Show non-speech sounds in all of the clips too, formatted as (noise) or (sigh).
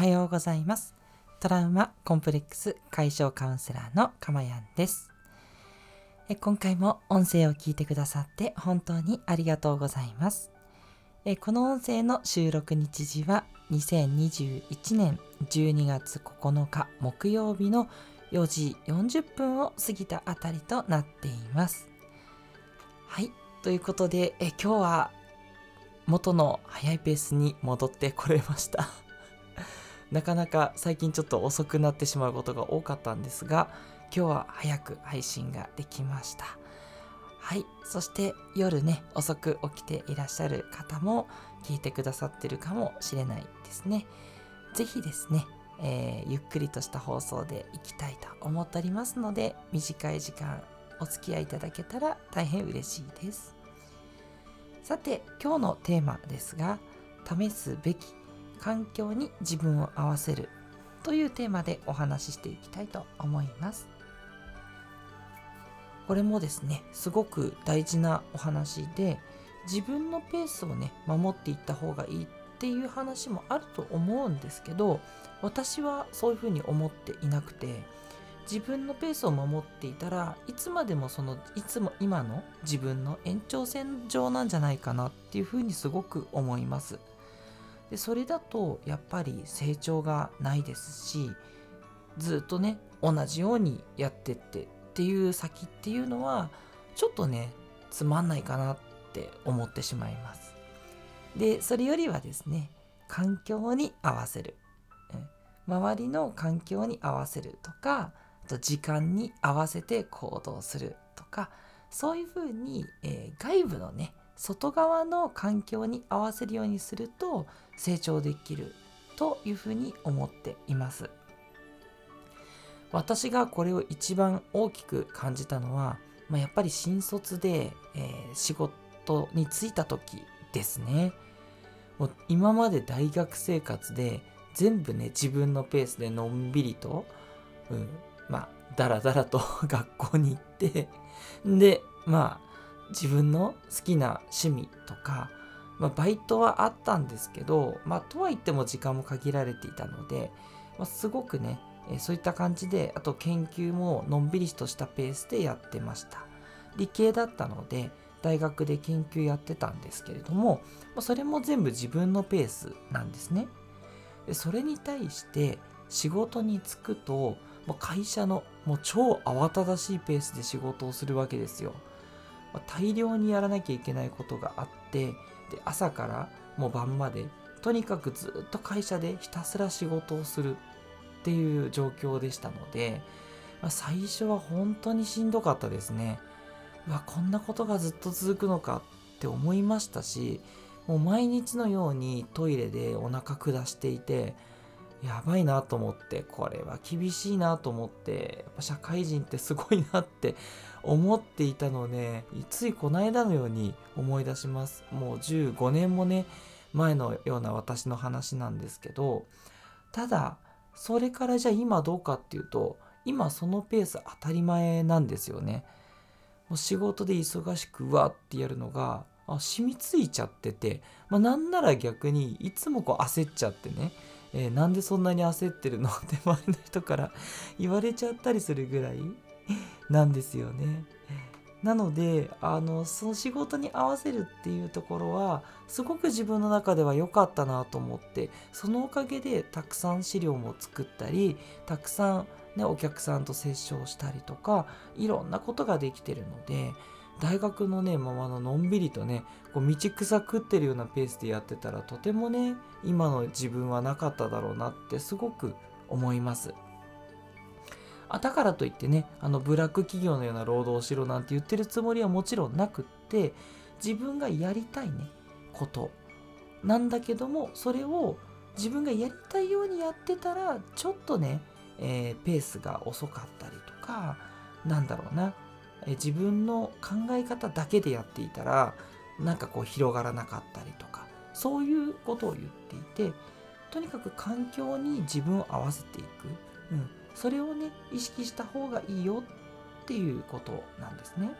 はようございます。トラウマコンプレックス解消カウンセラーのかまやんです。え今回も音声を聞いてくださって本当にありがとうございます。えこの音声の収録日時は2021年12月9日木曜日の4時40分を過ぎたあたりとなっています。はいということでえ今日は元の早いペースに戻ってこれました。なかなか最近ちょっと遅くなってしまうことが多かったんですが今日は早く配信ができました。はい。そして夜ね遅く起きていらっしゃる方も聞いてくださってるかもしれないですね。是非ですね、えー、ゆっくりとした放送でいきたいと思っておりますので短い時間お付き合いいただけたら大変嬉しいです。さて今日のテーマですが試すべき環境に自分を合わせるというテーマでお話ししていきたいと思います。これもですねすごく大事なお話で自分のペースをね守っていった方がいいっていう話もあると思うんですけど私はそういうふうに思っていなくて自分のペースを守っていたらいつまでもそのいつも今の自分の延長線上なんじゃないかなっていうふうにすごく思います。でそれだとやっぱり成長がないですしずっとね同じようにやってってっていう先っていうのはちょっとねつまんないかなって思ってしまいます。でそれよりはですね環境に合わせる。周りの環境に合わせるとかあと時間に合わせて行動するとかそういうふうに、えー、外部のね外側の環境に合わせるようにすると成長できるというふうに思っています。私がこれを一番大きく感じたのは、まあ、やっぱり新卒で、えー、仕事に就いた時ですね。もう今まで大学生活で全部ね自分のペースでのんびりと、うん、まあ、だらだらと (laughs) 学校に行って、で、まあ、自分の好きな趣味とか、まあ、バイトはあったんですけど、まあ、とは言っても時間も限られていたので、まあ、すごくね、えそういった感じで、あと研究ものんびりとしたペースでやってました。理系だったので、大学で研究やってたんですけれども、それも全部自分のペースなんですね。でそれに対して仕事に就くと会社のもう超慌ただしいペースで仕事をするわけですよ。大量にやらなきゃいけないことがあってで朝からもう晩までとにかくずっと会社でひたすら仕事をするっていう状況でしたので、まあ、最初は本当にしんどかったですね。うわこんなことがずっと続くのかって思いましたしもう毎日のようにトイレでお腹下していてやばいなと思ってこれは厳しいなと思ってやっぱ社会人ってすごいなって思っていたのねついこの間のように思い出します。もう15年もね前のような私の話なんですけどただそれからじゃあ今どうかっていうと今そのペース当たり前なんですよね。もう仕事で忙しくわってやるのがあ染みついちゃってて、まあ、なんなら逆にいつもこう焦っちゃってねえー、なんでそんなに焦ってるの？って周りの人から言われちゃったりするぐらい (laughs) なんですよね。なのであのその仕事に合わせるっていうところはすごく自分の中では良かったなと思ってそのおかげでたくさん資料も作ったりたくさん、ね、お客さんと接触したりとかいろんなことができてるので大学のねままののんびりとねこう道草食ってるようなペースでやってたらとてもね今の自分はなかっただろうなってすごく思いますあだからといってねあのブラック企業のような労働をしろなんて言ってるつもりはもちろんなくって自分がやりたいねこと。なんだけどもそれを自分がやりたいようにやってたらちょっとね、えー、ペースが遅かったりとかなんだろうな。え自分の考え方だけでやっていたらなんかこう広がらなかったりとかそういうことを言っていてとにかく環境に自分を合わせていく、うん、それをね意識した方がいいよっていうことなんですね。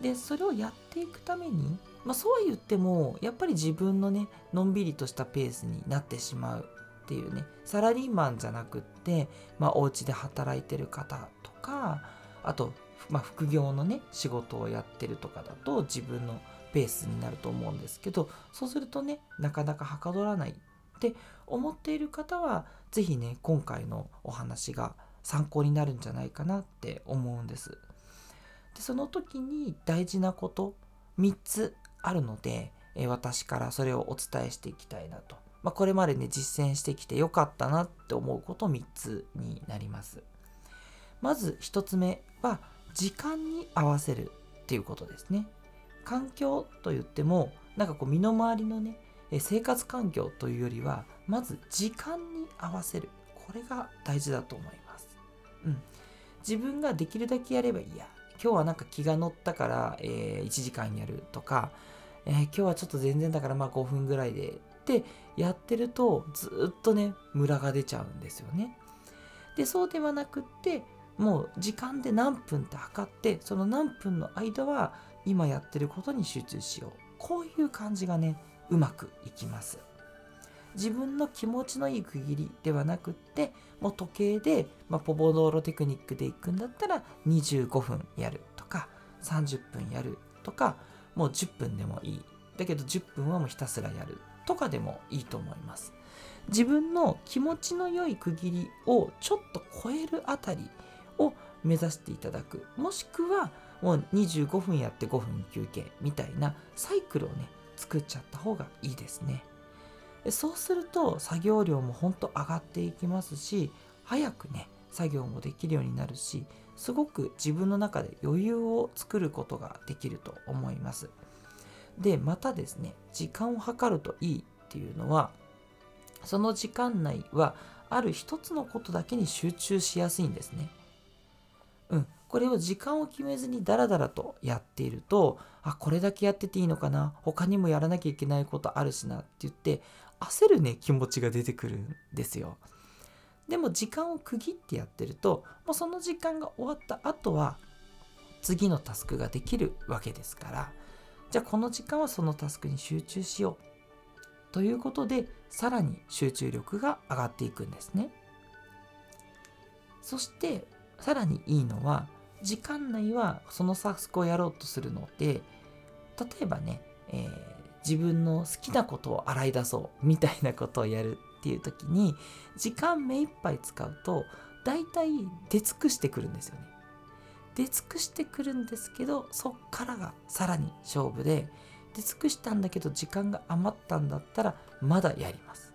でそれをやっていくためにまあ、そうは言ってもやっぱり自分のねのんびりとしたペースになってしまうっていうねサラリーマンじゃなくって、まあ、お家で働いてる方とかあと、まあ、副業のね仕事をやってるとかだと自分のペースになると思うんですけどそうするとねなかなかはかどらないって思っている方は是非ね今回のお話が参考になるんじゃないかなって思うんです。でその時に大事なこと3つあるので、え私からそれをお伝えしていきたいなと。まあ、これまでね実践してきてよかったなって思うこと3つになります。まず1つ目は時間に合わせるっていうことですね。環境と言ってもなんかこう身の回りのね生活環境というよりはまず時間に合わせる。これが大事だと思います。うん、自分ができるだけやればいいや。今日はなんか気が乗ったから、えー、1時間やるとか、えー、今日はちょっと全然だからまあ5分ぐらいで。ってやってるとずっとねムラが出ちゃうんですよね。でそうではなくってもう時間で何分って測ってその何分の間は今やってることに集中しよう。こういう感じがねうまくいきます。自分の気持ちのいい区切りではなくってもう時計で、まあ、ポボドーロテクニックでいくんだったら25分やるとか30分やるとかもう10分でもいい。だけど10分はもうひたすらやるとかでもいいと思います。自分の気持ちの良い区切りをちょっと超えるあたりを目指していただく。もしくはもう25分やって5分休憩みたいなサイクルをね作っちゃった方がいいですね。でそうすると作業量もほんと上がっていきますし早くね作業もできるようになるしすごく自分の中で余裕を作ることができると思います。でまたですね時間を計るといいっていうのはその時間内はある一つのことだけに集中しやすいんですね。うん。これを時間を決めずにダラダラとやっているとあこれだけやってていいのかな。他にもやらなきゃいけないことあるしなって言って焦るね気持ちが出てくるんですよ。でも時間を区切ってやってるともうその時間が終わった後は次のタスクができるわけですからじゃあこの時間はそのタスクに集中しようということでさらに集中力が上がっていくんですね。そしてさらにいいのは時間内はそのタスクをやろうとするので例えばね、えー、自分の好きなことを洗い出そうみたいなことをやるっていう時に時間目いっぱい使うと大体出尽くしてくるんですよね。出尽くしてくるんですけどそっからがさらに勝負で出尽くしたんだけど時間が余ったんだったらまだやります。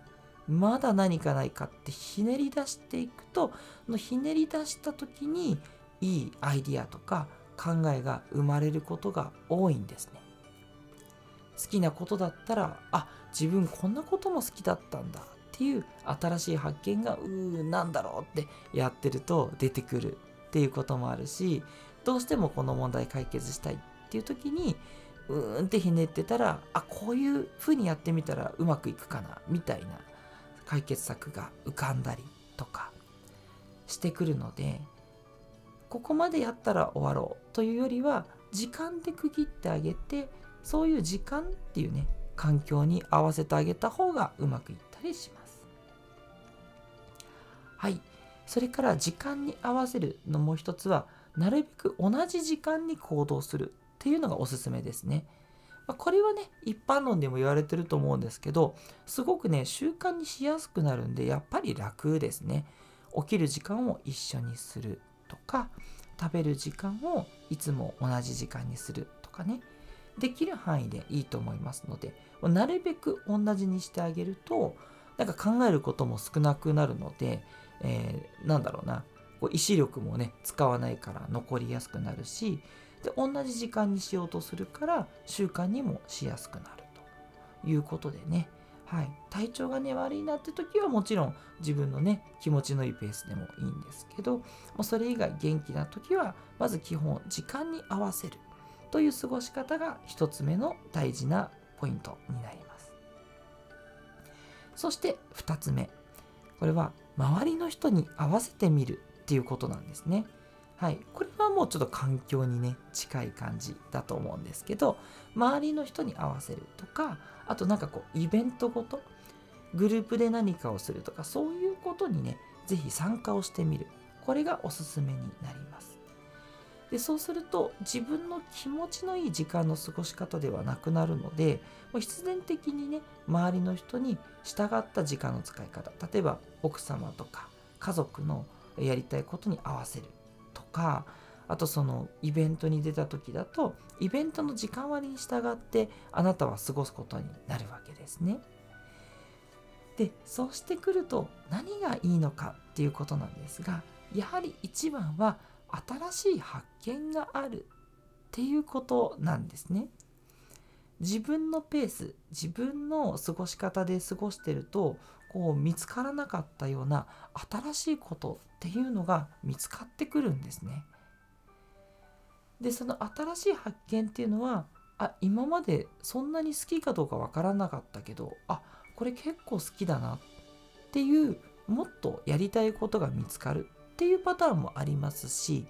まだ何かないかってひねり出していくとのひねり出した時にいいアイディアとか考えが生まれることが多いんですね。好きなことだったらあ自分こんなことも好きだったんだっていう新しい発見がうーなんだろうってやってると出てくるっていうこともあるしどうしてもこの問題解決したいっていう時にうーんってひねってたらあこういう風にやってみたらうまくいくかなみたいな解決策が浮かんだりとかしてくるのでここまでやったら終わろうというよりは時間で区切ってあげてそういう時間っていうね環境に合わせてあげた方がうまくいったりします。はい。それから時間に合わせるのもう一つはなるべく同じ時間に行動するっていうのがおすすめですね。まこれはね一般論でも言われてると思うんですけどすごくね習慣にしやすくなるんでやっぱり楽ですね。起きる時間を一緒にするとか食べる時間をいつも同じ時間にするとかね。できる範囲でいいと思いますのでなるべく同じにしてあげるとなんか考えることも少なくなるので、えー、なんだろうなこう意志力もね使わないから残りやすくなるしで同じ時間にしようとするから習慣にもしやすくなるということでね。はい、体調がね悪いなって時はもちろん自分のね気持ちのいいペースでもいいんですけどもうそれ以外元気な時はまず基本時間に合わせる。という過ごし方が1つ目の大事なポイントになります。そして2つ目。これは周りの人に合わせてみるっていうことなんですね。はい、これはもうちょっと環境にね近い感じだと思うんですけど周りの人に合わせるとかあとなんかこうイベントごとグループで何かをするとかそういうことにね是非参加をしてみる。これがおすすめになります。でそうすると自分の気持ちのいい時間の過ごし方ではなくなるのでもう必然的にね周りの人に従った時間の使い方例えば奥様とか家族のやりたいことに合わせるとかあとそのイベントに出た時だとイベントの時間割に従ってあなたは過ごすことになるわけですね。でそうしてくると何がいいのかっていうことなんですがやはり一番は新しい発見があるっていうことなんですね。自分のペース自分の過ごし方で過ごしてるとこう見つからなかったような新しいことっていうのが見つかってくるんですね。でその新しい発見っていうのはあ今までそんなに好きかどうかわからなかったけどあこれ結構好きだなっていうもっとやりたいことが見つかるっていうパターンもありますし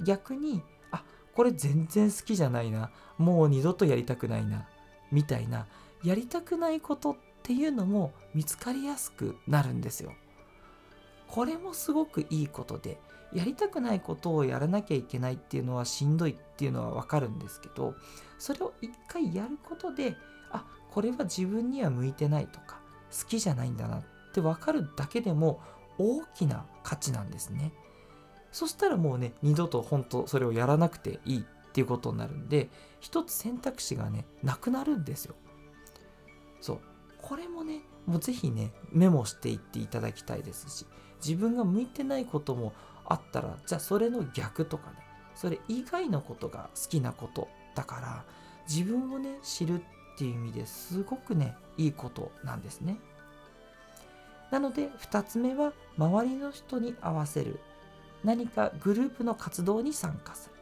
逆にあこれ全然好きじゃないなもう二度とやりたくないなみたいなやりたくないことっていうのも見つかりやすくなるんですよ。これもすごくいいことでやりたくないことをやらなきゃいけないっていうのはしんどいっていうのはわかるんですけどそれを一回やることであこれは自分には向いてないとか好きじゃないんだなって分かるだけでも大きな価値なんですね。そしたらもうね二度と本当それをやらなくていいっていうことになるんで一つ選択肢がねなくなるんですよ。そうこれもねもう是非ねメモしていっていただきたいですし自分が向いてないこともあったらじゃあそれの逆とかねそれ以外のことが好きなことだから自分をね知るっていう意味ですごくねいいことなんですね。なので2つ目は周りの人に合わせる何かグループの活動に参加する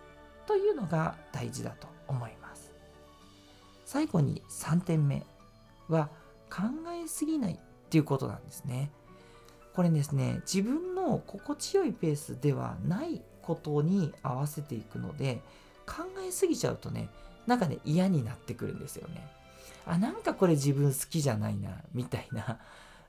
というのが大事だと思います。最後に3点目は考えすぎないっていうことなんですね。これですね自分の心地よいペースではないことに合わせていくので考えすぎちゃうとねなんかね嫌になってくるんですよね。あなんかこれ自分好きじゃないなみたいな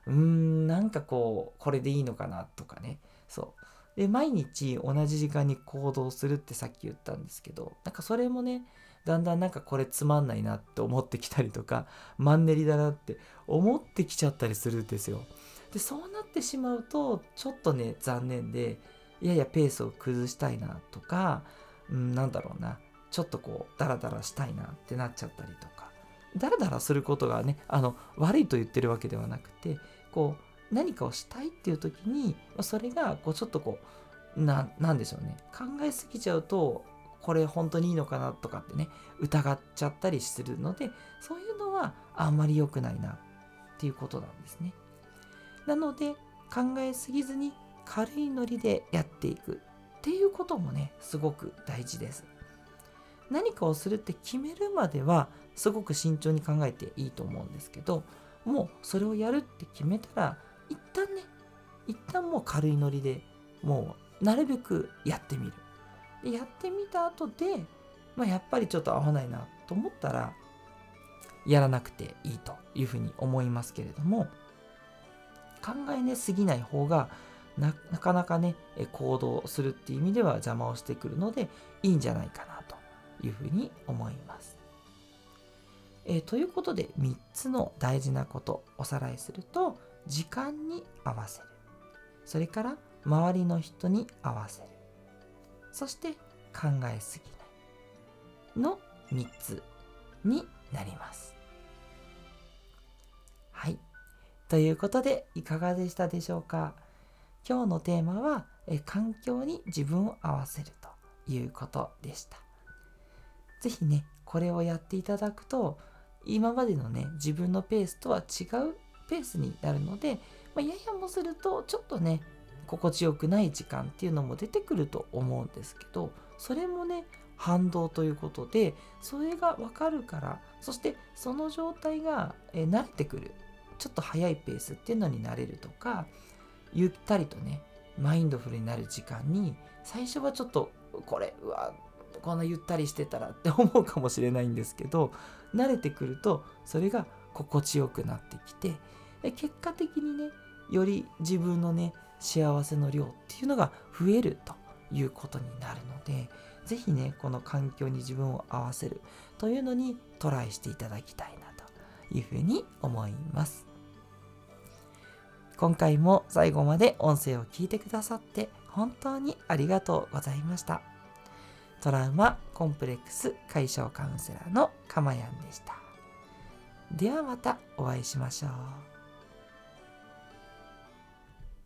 うーんなんかこうこれでいいのかなとかね。そう。で毎日同じ時間に行動するってさっき言ったんですけどなんかそれもねだんだんなんかこれつまんないなって思ってきたりとかマンネリだなって思ってきちゃったりするんですよ。でそうなってしまうとちょっとね残念でいやいやペースを崩したいなとか、うん、なんだろうな。ちょっとこうダラダラしたいなってなっちゃったりとか。ダラダラすることがねあの悪いと言ってるわけではなくてこう何かをしたいっていう時にそれがこうちょっとこうななんでしょうね考えすぎちゃうとこれ本当にいいのかなとかってね疑っちゃったりするのでそういうのはあんまり良くないなっていうことなんですね。なので考えすぎずに軽いノリでやっていくっていうこともねすごく大事です何かをするって決めるまではすごく慎重に考えていいと思うんですけどもうそれをやるって決めたら一旦ね一旦もう軽いノリでもうなるべくやってみるでやってみた後で、まあ、やっぱりちょっと合わないなと思ったらやらなくていいというふうに思いますけれども考えねすぎない方がなかなかね行動するっていう意味では邪魔をしてくるのでいいんじゃないかなというふうに思います。えー、ということで3つの大事なことおさらいすると時間に合わせるそれから周りの人に合わせるそして考えすぎないの3つになります。はい。ということで、いかがでしたでしょうか？今日のテーマは、え環境に自分を合わせるということでした。是非ね、これをやっていただくと、今までのね、自分のペースとは違うペースになるので、まあ、ややもすると、ちょっとね、心地よくない時間っていうのも出てくると思うんですけど、それもね、反動ということで、それがわかるから、そしてその状態が、え慣れてくるちょっと速いペースっていうのになれるとかゆったりとねマインドフルになる時間に最初はちょっとこれうわこんなゆったりしてたらって思うかもしれないんですけど慣れてくるとそれが心地よくなってきて結果的にねより自分のね幸せの量っていうのが増えるということになるので是非ねこの環境に自分を合わせるというのにトライしていただきたいなというふうに思います。今回も最後まで音声を聞いてくださって本当にありがとうございました。トラウマコンプレックス解消カウンセラーのかまやんでした。ではまたお会いしましょう。